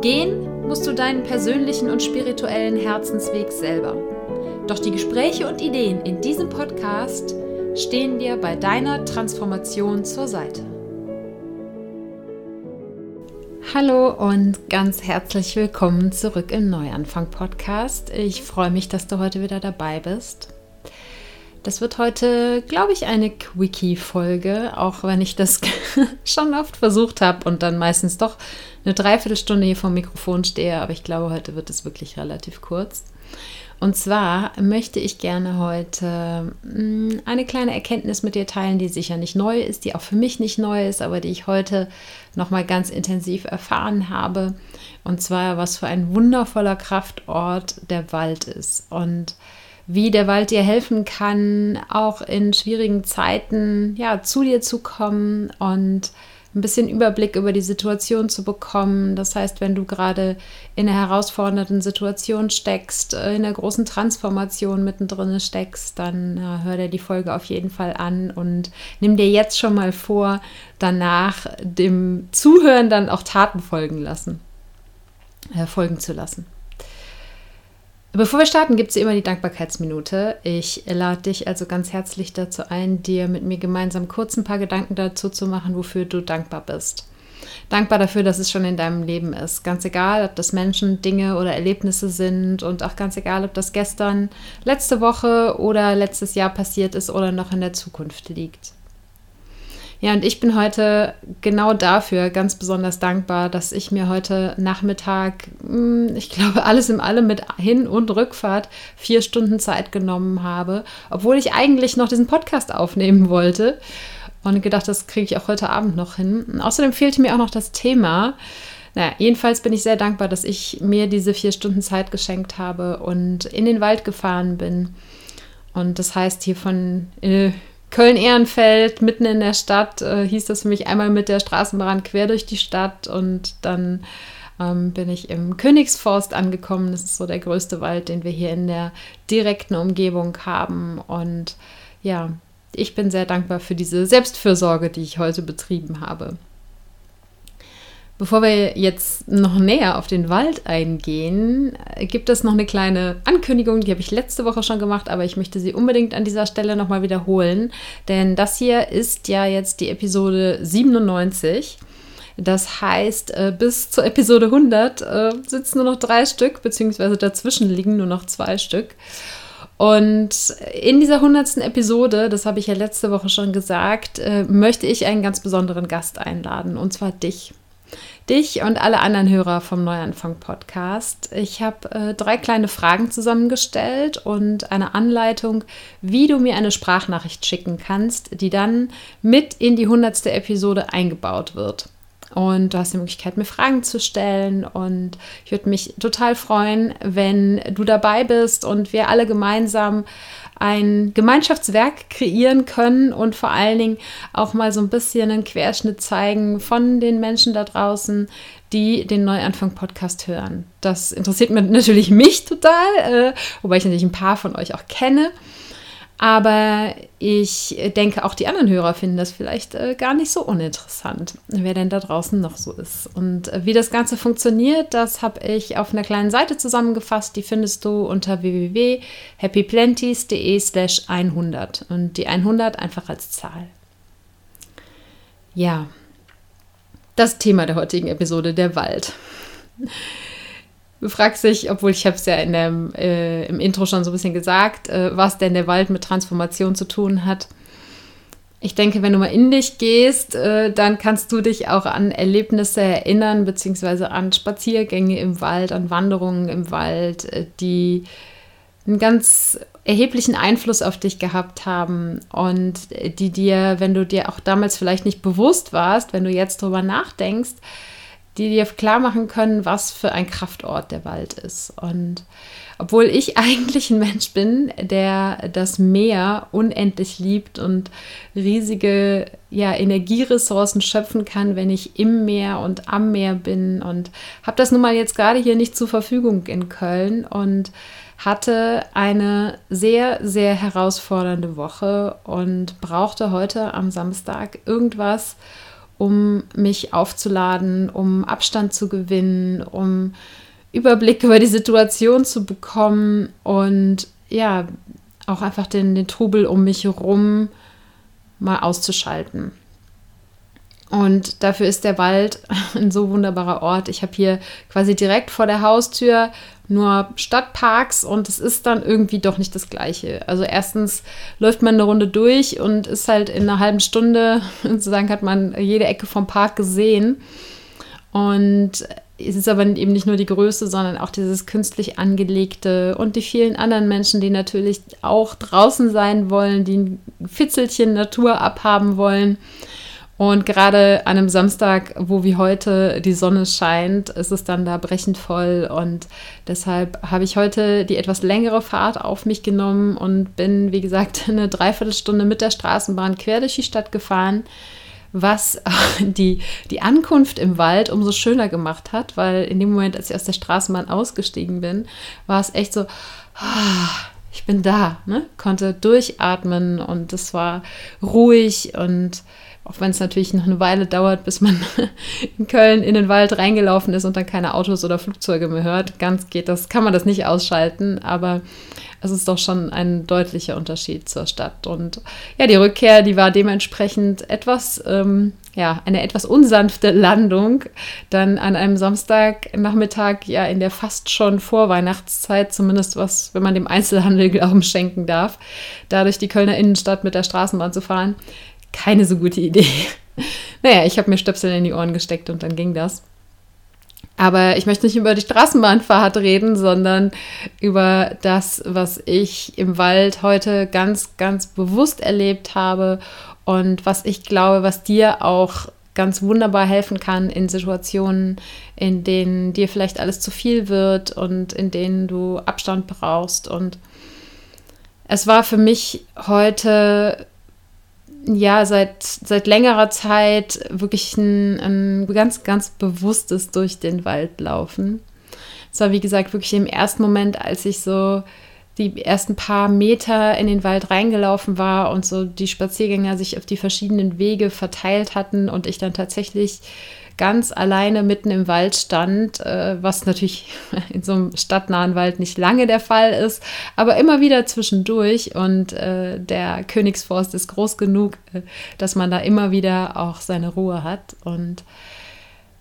Gehen musst du deinen persönlichen und spirituellen Herzensweg selber. Doch die Gespräche und Ideen in diesem Podcast stehen dir bei deiner Transformation zur Seite. Hallo und ganz herzlich willkommen zurück im Neuanfang Podcast. Ich freue mich, dass du heute wieder dabei bist. Das wird heute, glaube ich, eine Quickie-Folge, auch wenn ich das schon oft versucht habe und dann meistens doch eine Dreiviertelstunde hier vom Mikrofon stehe. Aber ich glaube, heute wird es wirklich relativ kurz. Und zwar möchte ich gerne heute mm, eine kleine Erkenntnis mit dir teilen, die sicher nicht neu ist, die auch für mich nicht neu ist, aber die ich heute nochmal ganz intensiv erfahren habe. Und zwar, was für ein wundervoller Kraftort der Wald ist. Und wie der Wald dir helfen kann, auch in schwierigen Zeiten ja, zu dir zu kommen und ein bisschen Überblick über die Situation zu bekommen. Das heißt, wenn du gerade in einer herausfordernden Situation steckst, äh, in einer großen Transformation mittendrin steckst, dann ja, hör dir die Folge auf jeden Fall an und nimm dir jetzt schon mal vor, danach dem Zuhören dann auch Taten folgen lassen, äh, folgen zu lassen. Bevor wir starten, gibt es immer die Dankbarkeitsminute. Ich lade dich also ganz herzlich dazu ein, dir mit mir gemeinsam kurz ein paar Gedanken dazu zu machen, wofür du dankbar bist. Dankbar dafür, dass es schon in deinem Leben ist. Ganz egal, ob das Menschen, Dinge oder Erlebnisse sind und auch ganz egal, ob das gestern, letzte Woche oder letztes Jahr passiert ist oder noch in der Zukunft liegt. Ja, und ich bin heute genau dafür ganz besonders dankbar, dass ich mir heute Nachmittag, hm, ich glaube, alles im Allem mit Hin- und Rückfahrt vier Stunden Zeit genommen habe, obwohl ich eigentlich noch diesen Podcast aufnehmen wollte. Und gedacht, das kriege ich auch heute Abend noch hin. Und außerdem fehlte mir auch noch das Thema. Naja, jedenfalls bin ich sehr dankbar, dass ich mir diese vier Stunden Zeit geschenkt habe und in den Wald gefahren bin. Und das heißt, hier von äh, Köln-Ehrenfeld, mitten in der Stadt, äh, hieß das für mich einmal mit der Straßenbahn quer durch die Stadt und dann ähm, bin ich im Königsforst angekommen. Das ist so der größte Wald, den wir hier in der direkten Umgebung haben. Und ja, ich bin sehr dankbar für diese Selbstfürsorge, die ich heute betrieben habe. Bevor wir jetzt noch näher auf den Wald eingehen, gibt es noch eine kleine Ankündigung, die habe ich letzte Woche schon gemacht, aber ich möchte sie unbedingt an dieser Stelle nochmal wiederholen, denn das hier ist ja jetzt die Episode 97. Das heißt, äh, bis zur Episode 100 äh, sitzen nur noch drei Stück, beziehungsweise dazwischen liegen nur noch zwei Stück. Und in dieser 100. Episode, das habe ich ja letzte Woche schon gesagt, äh, möchte ich einen ganz besonderen Gast einladen, und zwar dich dich und alle anderen Hörer vom Neuanfang Podcast. Ich habe äh, drei kleine Fragen zusammengestellt und eine Anleitung, wie du mir eine Sprachnachricht schicken kannst, die dann mit in die hundertste Episode eingebaut wird. Und du hast die Möglichkeit, mir Fragen zu stellen. Und ich würde mich total freuen, wenn du dabei bist und wir alle gemeinsam ein Gemeinschaftswerk kreieren können und vor allen Dingen auch mal so ein bisschen einen Querschnitt zeigen von den Menschen da draußen, die den Neuanfang-Podcast hören. Das interessiert natürlich mich total, äh, wobei ich natürlich ein paar von euch auch kenne. Aber ich denke, auch die anderen Hörer finden das vielleicht äh, gar nicht so uninteressant, wer denn da draußen noch so ist. Und äh, wie das Ganze funktioniert, das habe ich auf einer kleinen Seite zusammengefasst. Die findest du unter www.happyplenties.de slash 100. Und die 100 einfach als Zahl. Ja, das Thema der heutigen Episode, der Wald. Du fragst dich, obwohl ich habe es ja in dem, äh, im Intro schon so ein bisschen gesagt, äh, was denn der Wald mit Transformation zu tun hat. Ich denke, wenn du mal in dich gehst, äh, dann kannst du dich auch an Erlebnisse erinnern, beziehungsweise an Spaziergänge im Wald, an Wanderungen im Wald, äh, die einen ganz erheblichen Einfluss auf dich gehabt haben und die dir, wenn du dir auch damals vielleicht nicht bewusst warst, wenn du jetzt drüber nachdenkst, die dir klar machen können, was für ein Kraftort der Wald ist. Und obwohl ich eigentlich ein Mensch bin, der das Meer unendlich liebt und riesige ja, Energieressourcen schöpfen kann, wenn ich im Meer und am Meer bin und habe das nun mal jetzt gerade hier nicht zur Verfügung in Köln und hatte eine sehr, sehr herausfordernde Woche und brauchte heute am Samstag irgendwas, um mich aufzuladen, um Abstand zu gewinnen, um Überblick über die Situation zu bekommen und ja, auch einfach den, den Trubel um mich herum mal auszuschalten. Und dafür ist der Wald ein so wunderbarer Ort. Ich habe hier quasi direkt vor der Haustür nur Stadtparks und es ist dann irgendwie doch nicht das Gleiche. Also erstens läuft man eine Runde durch und ist halt in einer halben Stunde, sozusagen hat man jede Ecke vom Park gesehen. Und es ist aber eben nicht nur die Größe, sondern auch dieses künstlich angelegte und die vielen anderen Menschen, die natürlich auch draußen sein wollen, die ein Fitzelchen Natur abhaben wollen. Und gerade an einem Samstag, wo wie heute die Sonne scheint, ist es dann da brechend voll. Und deshalb habe ich heute die etwas längere Fahrt auf mich genommen und bin, wie gesagt, eine Dreiviertelstunde mit der Straßenbahn quer durch die Stadt gefahren was die, die Ankunft im Wald umso schöner gemacht hat, weil in dem Moment, als ich aus der Straßenbahn ausgestiegen bin, war es echt so, ah, ich bin da, ne? konnte durchatmen und es war ruhig und auch wenn es natürlich noch eine Weile dauert, bis man in Köln in den Wald reingelaufen ist und dann keine Autos oder Flugzeuge mehr hört. Ganz geht das, kann man das nicht ausschalten, aber es ist doch schon ein deutlicher Unterschied zur Stadt. Und ja, die Rückkehr, die war dementsprechend etwas, ähm, ja, eine etwas unsanfte Landung. Dann an einem Samstagnachmittag, ja, in der fast schon Vorweihnachtszeit, zumindest was, wenn man dem Einzelhandel Glauben schenken darf, dadurch die Kölner Innenstadt mit der Straßenbahn zu fahren. Keine so gute Idee. Naja, ich habe mir Stöpsel in die Ohren gesteckt und dann ging das. Aber ich möchte nicht über die Straßenbahnfahrt reden, sondern über das, was ich im Wald heute ganz, ganz bewusst erlebt habe und was ich glaube, was dir auch ganz wunderbar helfen kann in Situationen, in denen dir vielleicht alles zu viel wird und in denen du Abstand brauchst. Und es war für mich heute ja seit, seit längerer Zeit wirklich ein, ein ganz, ganz bewusstes durch den Wald laufen. Es war, wie gesagt, wirklich im ersten Moment, als ich so die ersten paar Meter in den Wald reingelaufen war und so die Spaziergänger sich auf die verschiedenen Wege verteilt hatten und ich dann tatsächlich ganz alleine mitten im Wald stand, äh, was natürlich in so einem stadtnahen Wald nicht lange der Fall ist, aber immer wieder zwischendurch. Und äh, der Königsforst ist groß genug, äh, dass man da immer wieder auch seine Ruhe hat. Und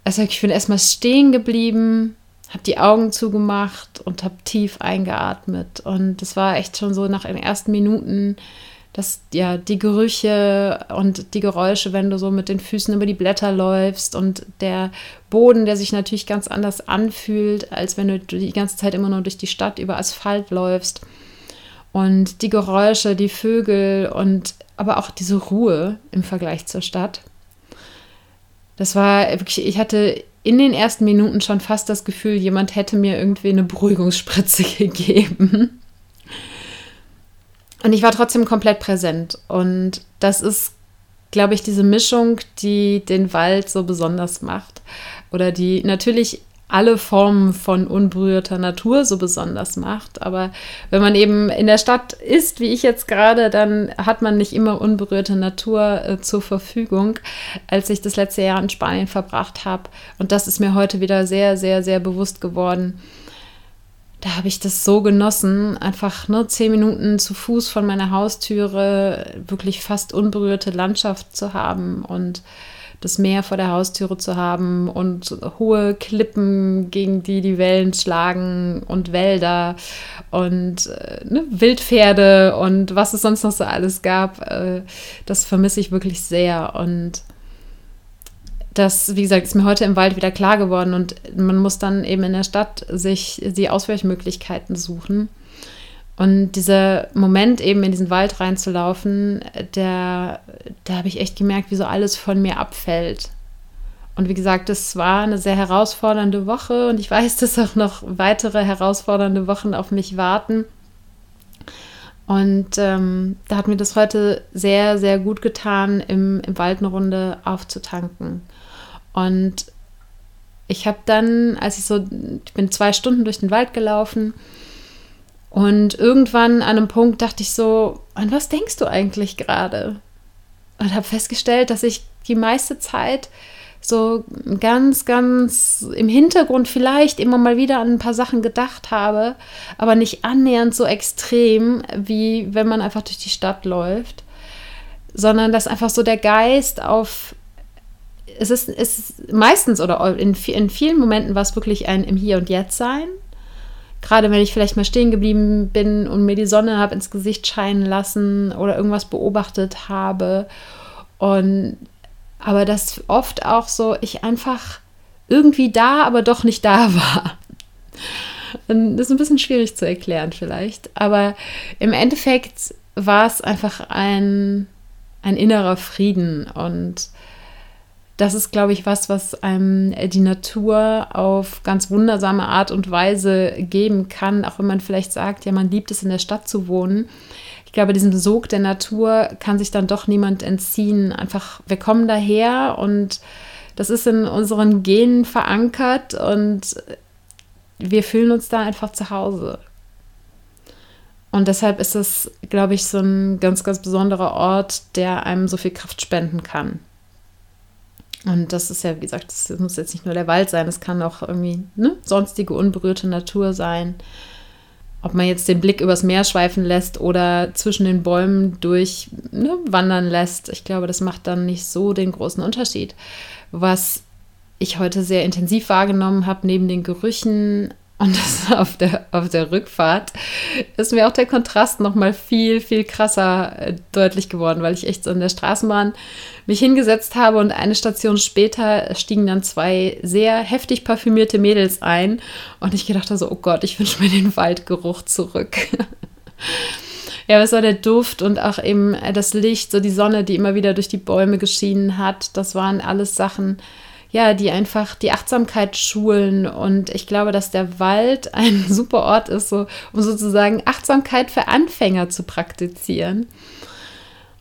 also ich bin erstmal stehen geblieben, habe die Augen zugemacht und habe tief eingeatmet. Und das war echt schon so nach den ersten Minuten dass ja die Gerüche und die Geräusche, wenn du so mit den Füßen über die Blätter läufst und der Boden, der sich natürlich ganz anders anfühlt, als wenn du die ganze Zeit immer nur durch die Stadt über Asphalt läufst. Und die Geräusche, die Vögel und aber auch diese Ruhe im Vergleich zur Stadt. Das war wirklich, ich hatte in den ersten Minuten schon fast das Gefühl, jemand hätte mir irgendwie eine Beruhigungsspritze gegeben. Und ich war trotzdem komplett präsent. Und das ist, glaube ich, diese Mischung, die den Wald so besonders macht. Oder die natürlich alle Formen von unberührter Natur so besonders macht. Aber wenn man eben in der Stadt ist, wie ich jetzt gerade, dann hat man nicht immer unberührte Natur äh, zur Verfügung, als ich das letzte Jahr in Spanien verbracht habe. Und das ist mir heute wieder sehr, sehr, sehr bewusst geworden da habe ich das so genossen, einfach nur zehn Minuten zu Fuß von meiner Haustüre wirklich fast unberührte Landschaft zu haben und das Meer vor der Haustüre zu haben und hohe Klippen, gegen die die Wellen schlagen und Wälder und äh, ne, Wildpferde und was es sonst noch so alles gab, äh, das vermisse ich wirklich sehr und das, wie gesagt, ist mir heute im Wald wieder klar geworden und man muss dann eben in der Stadt sich die Ausweichmöglichkeiten suchen. Und dieser Moment, eben in diesen Wald reinzulaufen, der, da habe ich echt gemerkt, wie so alles von mir abfällt. Und wie gesagt, es war eine sehr herausfordernde Woche und ich weiß, dass auch noch weitere herausfordernde Wochen auf mich warten. Und ähm, da hat mir das heute sehr, sehr gut getan, im, im Wald eine Runde aufzutanken. Und ich habe dann, als ich so, ich bin zwei Stunden durch den Wald gelaufen und irgendwann an einem Punkt dachte ich so, an was denkst du eigentlich gerade? Und habe festgestellt, dass ich die meiste Zeit so ganz, ganz im Hintergrund vielleicht immer mal wieder an ein paar Sachen gedacht habe, aber nicht annähernd so extrem, wie wenn man einfach durch die Stadt läuft, sondern dass einfach so der Geist auf es ist, es ist meistens oder in, in vielen Momenten war es wirklich ein im Hier und Jetzt sein. Gerade wenn ich vielleicht mal stehen geblieben bin und mir die Sonne habe ins Gesicht scheinen lassen oder irgendwas beobachtet habe. Und aber dass oft auch so ich einfach irgendwie da, aber doch nicht da war. Das ist ein bisschen schwierig zu erklären vielleicht, aber im Endeffekt war es einfach ein, ein innerer Frieden und das ist, glaube ich, was, was einem die Natur auf ganz wundersame Art und Weise geben kann, auch wenn man vielleicht sagt, ja, man liebt es in der Stadt zu wohnen ich glaube, diesem Sog der Natur kann sich dann doch niemand entziehen. Einfach, wir kommen daher und das ist in unseren Genen verankert und wir fühlen uns da einfach zu Hause. Und deshalb ist es, glaube ich, so ein ganz, ganz besonderer Ort, der einem so viel Kraft spenden kann. Und das ist ja, wie gesagt, das muss jetzt nicht nur der Wald sein, es kann auch irgendwie ne, sonstige unberührte Natur sein ob man jetzt den Blick übers Meer schweifen lässt oder zwischen den Bäumen durch ne, wandern lässt, ich glaube, das macht dann nicht so den großen Unterschied. Was ich heute sehr intensiv wahrgenommen habe, neben den Gerüchen und das auf der, auf der Rückfahrt ist mir auch der Kontrast noch mal viel, viel krasser äh, deutlich geworden, weil ich echt so in der Straßenbahn mich hingesetzt habe und eine Station später stiegen dann zwei sehr heftig parfümierte Mädels ein und ich gedacht so, oh Gott, ich wünsche mir den Waldgeruch zurück. ja, es war der Duft und auch eben das Licht, so die Sonne, die immer wieder durch die Bäume geschienen hat. Das waren alles Sachen, ja, die einfach die Achtsamkeit schulen. Und ich glaube, dass der Wald ein super Ort ist, so, um sozusagen Achtsamkeit für Anfänger zu praktizieren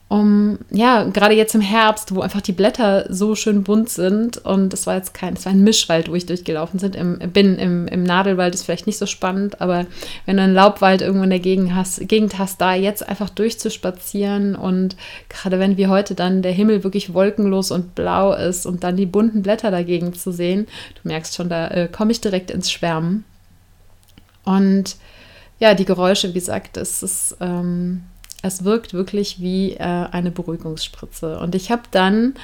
um, ja, gerade jetzt im Herbst, wo einfach die Blätter so schön bunt sind und es war jetzt kein, es war ein Mischwald, wo ich durchgelaufen sind, im, bin. Im, Im Nadelwald ist vielleicht nicht so spannend, aber wenn du einen Laubwald irgendwo in der Gegend hast, Gegend hast, da jetzt einfach durchzuspazieren und gerade wenn wie heute dann der Himmel wirklich wolkenlos und blau ist und dann die bunten Blätter dagegen zu sehen, du merkst schon, da äh, komme ich direkt ins Schwärmen. Und ja, die Geräusche, wie gesagt, das ist. Ähm, es wirkt wirklich wie äh, eine Beruhigungsspritze. Und ich habe dann,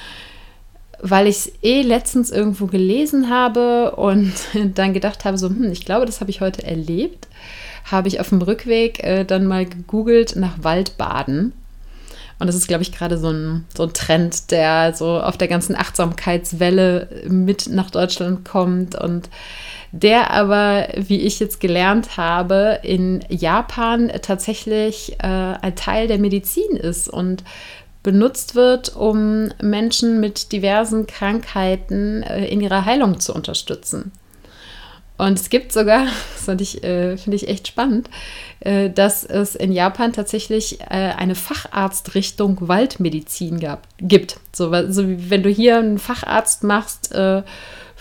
weil ich es eh letztens irgendwo gelesen habe und dann gedacht habe, so, hm, ich glaube, das habe ich heute erlebt, habe ich auf dem Rückweg äh, dann mal gegoogelt nach Waldbaden. Und das ist, glaube ich, gerade so ein, so ein Trend, der so auf der ganzen Achtsamkeitswelle mit nach Deutschland kommt. Und der aber, wie ich jetzt gelernt habe, in Japan tatsächlich äh, ein Teil der Medizin ist und benutzt wird, um Menschen mit diversen Krankheiten äh, in ihrer Heilung zu unterstützen. Und es gibt sogar, das finde ich, äh, find ich echt spannend, äh, dass es in Japan tatsächlich äh, eine Facharztrichtung Waldmedizin gab, gibt. So, so wie wenn du hier einen Facharzt machst äh,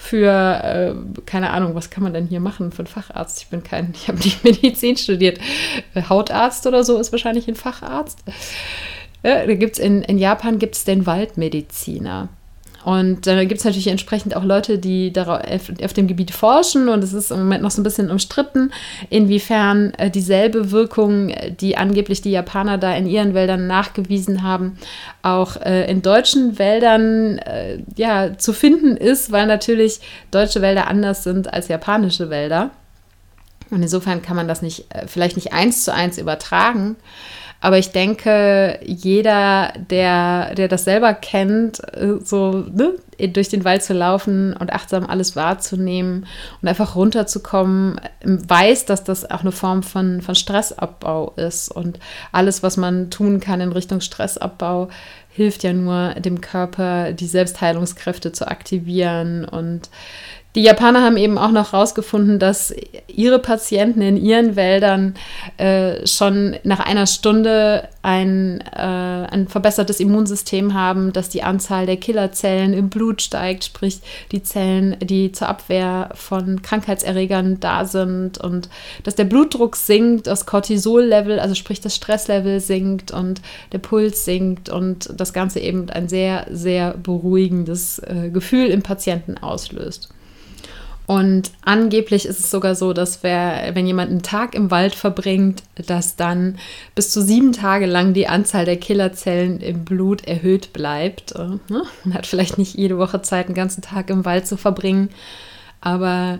für, äh, keine Ahnung, was kann man denn hier machen für einen Facharzt? Ich bin kein, ich habe nicht Medizin studiert. Äh, Hautarzt oder so ist wahrscheinlich ein Facharzt. Ja, da gibt's in, in Japan gibt es den Waldmediziner. Und dann gibt es natürlich entsprechend auch Leute, die auf dem Gebiet forschen und es ist im Moment noch so ein bisschen umstritten, inwiefern äh, dieselbe Wirkung, die angeblich die Japaner da in ihren Wäldern nachgewiesen haben, auch äh, in deutschen Wäldern äh, ja, zu finden ist, weil natürlich deutsche Wälder anders sind als japanische Wälder. Und insofern kann man das nicht, vielleicht nicht eins zu eins übertragen. Aber ich denke, jeder, der, der das selber kennt, äh, so ne, durch den Wald zu laufen und achtsam alles wahrzunehmen und einfach runterzukommen, weiß, dass das auch eine Form von, von Stressabbau ist. Und alles, was man tun kann in Richtung Stressabbau, hilft ja nur dem Körper, die Selbstheilungskräfte zu aktivieren und die Japaner haben eben auch noch herausgefunden, dass ihre Patienten in ihren Wäldern äh, schon nach einer Stunde ein, äh, ein verbessertes Immunsystem haben, dass die Anzahl der Killerzellen im Blut steigt, sprich die Zellen, die zur Abwehr von Krankheitserregern da sind und dass der Blutdruck sinkt, das Cortisol-Level, also sprich das Stresslevel sinkt und der Puls sinkt und das Ganze eben ein sehr, sehr beruhigendes äh, Gefühl im Patienten auslöst. Und angeblich ist es sogar so, dass wer, wenn jemand einen Tag im Wald verbringt, dass dann bis zu sieben Tage lang die Anzahl der Killerzellen im Blut erhöht bleibt. Äh, ne? Man hat vielleicht nicht jede Woche Zeit, einen ganzen Tag im Wald zu verbringen, aber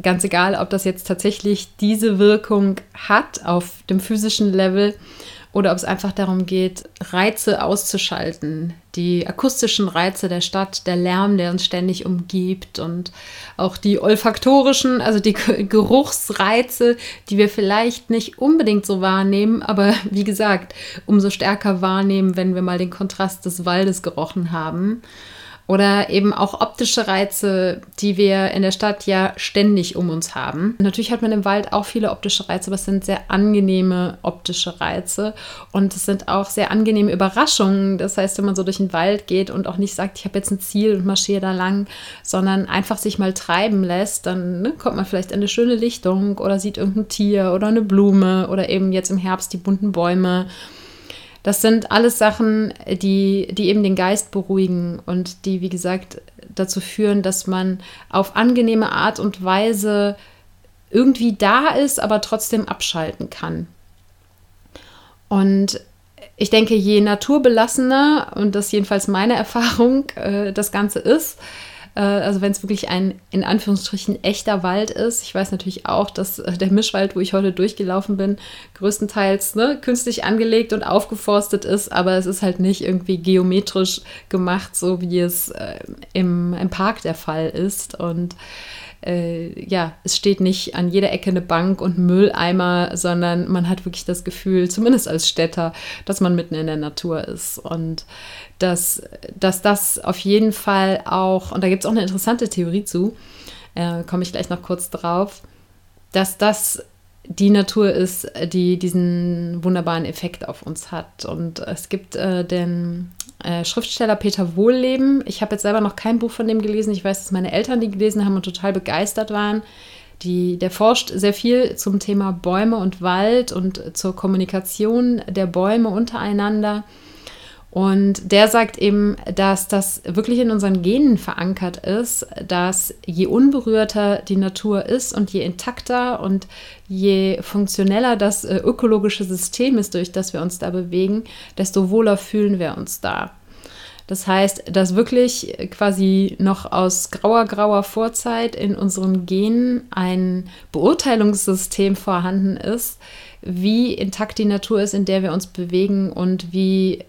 ganz egal, ob das jetzt tatsächlich diese Wirkung hat auf dem physischen Level oder ob es einfach darum geht, Reize auszuschalten, die akustischen Reize der Stadt, der Lärm, der uns ständig umgibt und auch die olfaktorischen, also die Geruchsreize, die wir vielleicht nicht unbedingt so wahrnehmen, aber wie gesagt, umso stärker wahrnehmen, wenn wir mal den Kontrast des Waldes gerochen haben. Oder eben auch optische Reize, die wir in der Stadt ja ständig um uns haben. Natürlich hat man im Wald auch viele optische Reize, aber es sind sehr angenehme optische Reize. Und es sind auch sehr angenehme Überraschungen. Das heißt, wenn man so durch den Wald geht und auch nicht sagt, ich habe jetzt ein Ziel und marschiere da lang, sondern einfach sich mal treiben lässt, dann ne, kommt man vielleicht in eine schöne Lichtung oder sieht irgendein Tier oder eine Blume oder eben jetzt im Herbst die bunten Bäume. Das sind alles Sachen, die, die eben den Geist beruhigen und die, wie gesagt, dazu führen, dass man auf angenehme Art und Weise irgendwie da ist, aber trotzdem abschalten kann. Und ich denke, je naturbelassener, und das jedenfalls meine Erfahrung, äh, das Ganze ist, also wenn es wirklich ein in Anführungsstrichen echter Wald ist. Ich weiß natürlich auch, dass äh, der Mischwald, wo ich heute durchgelaufen bin, größtenteils ne, künstlich angelegt und aufgeforstet ist, aber es ist halt nicht irgendwie geometrisch gemacht, so wie es äh, im, im Park der Fall ist. Und äh, ja, es steht nicht an jeder Ecke eine Bank und Mülleimer, sondern man hat wirklich das Gefühl, zumindest als Städter, dass man mitten in der Natur ist. Und dass, dass das auf jeden Fall auch, und da gibt es auch eine interessante Theorie zu, äh, komme ich gleich noch kurz drauf, dass das die Natur ist, die diesen wunderbaren Effekt auf uns hat. Und es gibt äh, den äh, Schriftsteller Peter Wohlleben. Ich habe jetzt selber noch kein Buch von dem gelesen. Ich weiß, dass meine Eltern die gelesen haben und total begeistert waren. Die, der forscht sehr viel zum Thema Bäume und Wald und zur Kommunikation der Bäume untereinander. Und der sagt eben, dass das wirklich in unseren Genen verankert ist, dass je unberührter die Natur ist und je intakter und je funktioneller das äh, ökologische System ist, durch das wir uns da bewegen, desto wohler fühlen wir uns da. Das heißt, dass wirklich quasi noch aus grauer, grauer Vorzeit in unseren Genen ein Beurteilungssystem vorhanden ist, wie intakt die Natur ist, in der wir uns bewegen und wie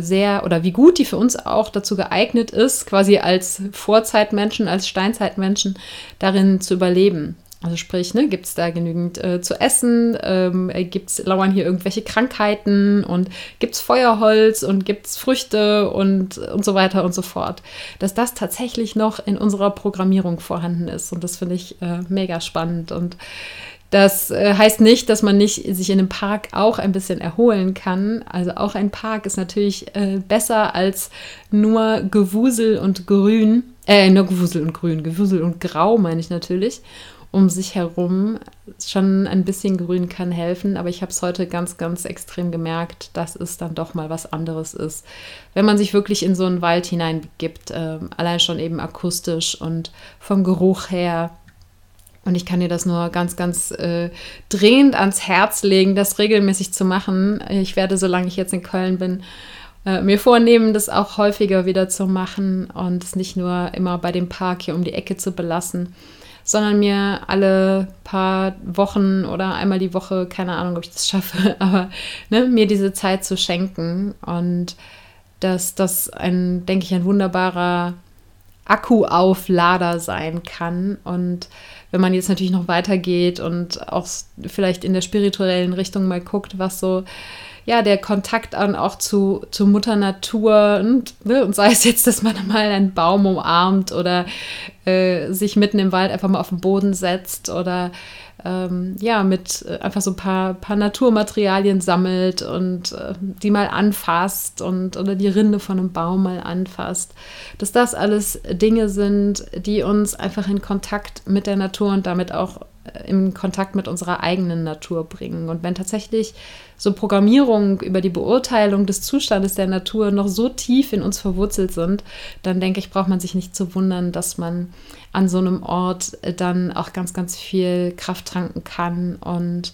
sehr oder wie gut die für uns auch dazu geeignet ist, quasi als Vorzeitmenschen, als Steinzeitmenschen darin zu überleben. Also sprich, ne, gibt es da genügend äh, zu essen? Ähm, gibt's, lauern hier irgendwelche Krankheiten? Und gibt es Feuerholz und gibt es Früchte und, und so weiter und so fort? Dass das tatsächlich noch in unserer Programmierung vorhanden ist. Und das finde ich äh, mega spannend. Und das äh, heißt nicht, dass man nicht sich in einem Park auch ein bisschen erholen kann. Also auch ein Park ist natürlich äh, besser als nur Gewusel und Grün. Äh, nur Gewusel und Grün. Gewusel und Grau meine ich natürlich um sich herum. Schon ein bisschen Grün kann helfen, aber ich habe es heute ganz, ganz extrem gemerkt, dass es dann doch mal was anderes ist. Wenn man sich wirklich in so einen Wald hineinbegibt, äh, allein schon eben akustisch und vom Geruch her. Und ich kann dir das nur ganz, ganz äh, dringend ans Herz legen, das regelmäßig zu machen. Ich werde, solange ich jetzt in Köln bin, äh, mir vornehmen, das auch häufiger wieder zu machen und es nicht nur immer bei dem Park hier um die Ecke zu belassen, sondern mir alle paar Wochen oder einmal die Woche, keine Ahnung, ob ich das schaffe, aber ne, mir diese Zeit zu schenken und dass das ein, denke ich, ein wunderbarer Akkuauflader sein kann und wenn man jetzt natürlich noch weitergeht und auch vielleicht in der spirituellen Richtung mal guckt, was so ja, der Kontakt an auch zu, zu Mutter Natur und, ne, und sei es jetzt, dass man mal einen Baum umarmt oder äh, sich mitten im Wald einfach mal auf den Boden setzt oder ähm, ja, mit äh, einfach so ein paar, paar Naturmaterialien sammelt und äh, die mal anfasst und oder die Rinde von einem Baum mal anfasst. Dass das alles Dinge sind, die uns einfach in Kontakt mit der Natur und damit auch in Kontakt mit unserer eigenen Natur bringen. Und wenn tatsächlich so Programmierungen über die Beurteilung des Zustandes der Natur noch so tief in uns verwurzelt sind, dann denke ich, braucht man sich nicht zu wundern, dass man an so einem Ort dann auch ganz, ganz viel Kraft tanken kann und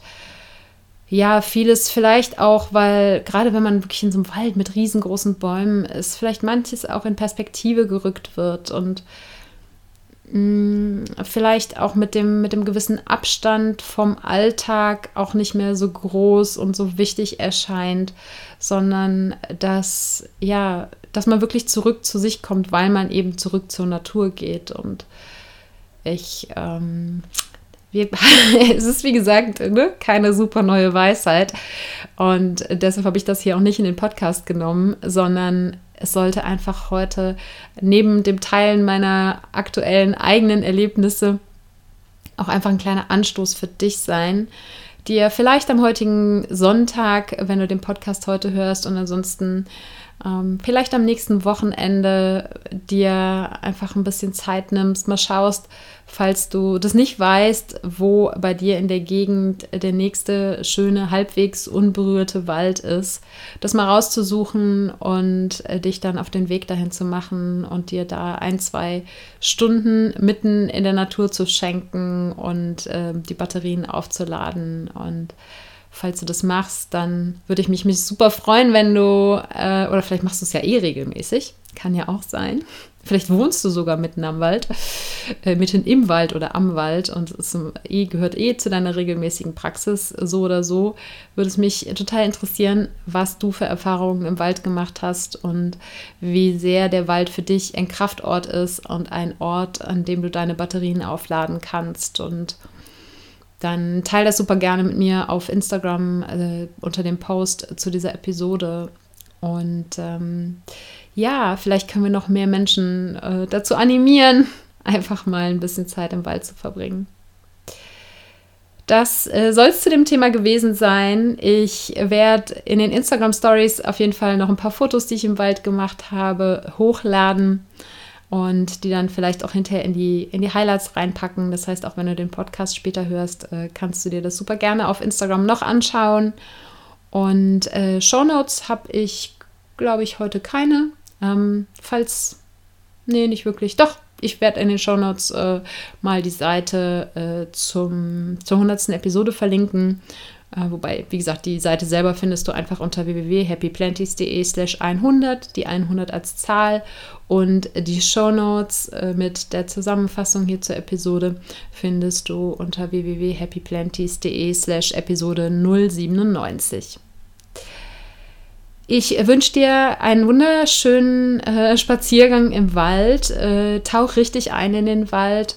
ja, vieles vielleicht auch, weil gerade wenn man wirklich in so einem Wald mit riesengroßen Bäumen ist, vielleicht manches auch in Perspektive gerückt wird und vielleicht auch mit dem, mit dem gewissen Abstand vom Alltag auch nicht mehr so groß und so wichtig erscheint, sondern dass, ja, dass man wirklich zurück zu sich kommt, weil man eben zurück zur Natur geht. Und ich, ähm, wir, es ist wie gesagt ne, keine super neue Weisheit. Und deshalb habe ich das hier auch nicht in den Podcast genommen, sondern es sollte einfach heute neben dem Teilen meiner aktuellen eigenen Erlebnisse auch einfach ein kleiner Anstoß für dich sein, dir vielleicht am heutigen Sonntag, wenn du den Podcast heute hörst und ansonsten ähm, vielleicht am nächsten Wochenende dir einfach ein bisschen Zeit nimmst, mal schaust, falls du das nicht weißt, wo bei dir in der Gegend der nächste schöne, halbwegs unberührte Wald ist, das mal rauszusuchen und äh, dich dann auf den Weg dahin zu machen und dir da ein, zwei Stunden mitten in der Natur zu schenken und äh, die Batterien aufzuladen und falls du das machst, dann würde ich mich, mich super freuen, wenn du, äh, oder vielleicht machst du es ja eh regelmäßig, kann ja auch sein. Vielleicht wohnst du sogar mitten am Wald, äh, mitten im Wald oder am Wald und es eh, gehört eh zu deiner regelmäßigen Praxis, so oder so. Würde es mich total interessieren, was du für Erfahrungen im Wald gemacht hast und wie sehr der Wald für dich ein Kraftort ist und ein Ort, an dem du deine Batterien aufladen kannst und dann teile das super gerne mit mir auf Instagram äh, unter dem Post zu dieser Episode. Und ähm, ja, vielleicht können wir noch mehr Menschen äh, dazu animieren, einfach mal ein bisschen Zeit im Wald zu verbringen. Das äh, soll es zu dem Thema gewesen sein. Ich werde in den Instagram Stories auf jeden Fall noch ein paar Fotos, die ich im Wald gemacht habe, hochladen und die dann vielleicht auch hinterher in die, in die Highlights reinpacken. Das heißt, auch wenn du den Podcast später hörst, äh, kannst du dir das super gerne auf Instagram noch anschauen. Und äh, Shownotes habe ich, glaube ich, heute keine. Ähm, falls, nee, nicht wirklich. Doch, ich werde in den Shownotes äh, mal die Seite äh, zum, zur 100. Episode verlinken. Äh, wobei, wie gesagt, die Seite selber findest du einfach unter www.happyplanties.de slash 100, die 100 als Zahl und die Shownotes äh, mit der Zusammenfassung hier zur Episode findest du unter www.happyplanties.de slash Episode 097. Ich wünsche dir einen wunderschönen äh, Spaziergang im Wald. Äh, tauch richtig ein in den Wald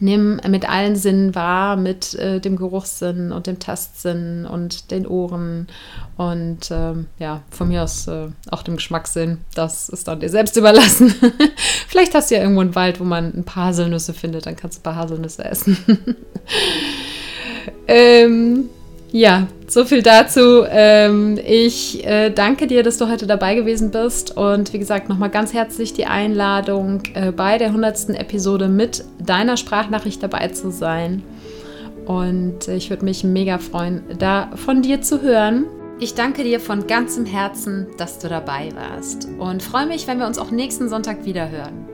nimm mit allen Sinnen wahr, mit äh, dem Geruchssinn und dem Tastsinn und den Ohren und ähm, ja, von mir aus äh, auch dem Geschmackssinn. Das ist dann dir selbst überlassen. Vielleicht hast du ja irgendwo einen Wald, wo man ein paar Haselnüsse findet, dann kannst du ein paar Haselnüsse essen. ähm, ja, so viel dazu. Ähm, ich äh, danke dir, dass du heute dabei gewesen bist. Und wie gesagt, nochmal ganz herzlich die Einladung, äh, bei der 100. Episode mit deiner Sprachnachricht dabei zu sein. Und ich würde mich mega freuen, da von dir zu hören. Ich danke dir von ganzem Herzen, dass du dabei warst. Und freue mich, wenn wir uns auch nächsten Sonntag wieder hören.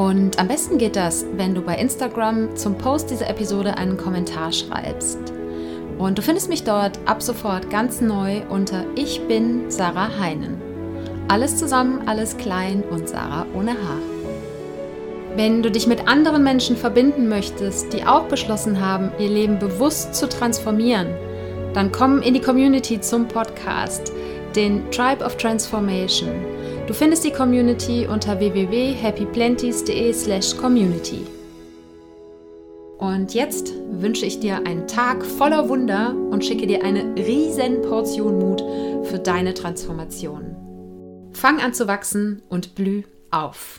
Und am besten geht das, wenn du bei Instagram zum Post dieser Episode einen Kommentar schreibst. Und du findest mich dort ab sofort ganz neu unter Ich bin Sarah Heinen. Alles zusammen, alles klein und Sarah ohne Haar. Wenn du dich mit anderen Menschen verbinden möchtest, die auch beschlossen haben, ihr Leben bewusst zu transformieren, dann komm in die Community zum Podcast, den Tribe of Transformation. Du findest die Community unter www.happyplenties.de/community. Und jetzt wünsche ich dir einen Tag voller Wunder und schicke dir eine riesen Portion Mut für deine Transformation. Fang an zu wachsen und blüh auf.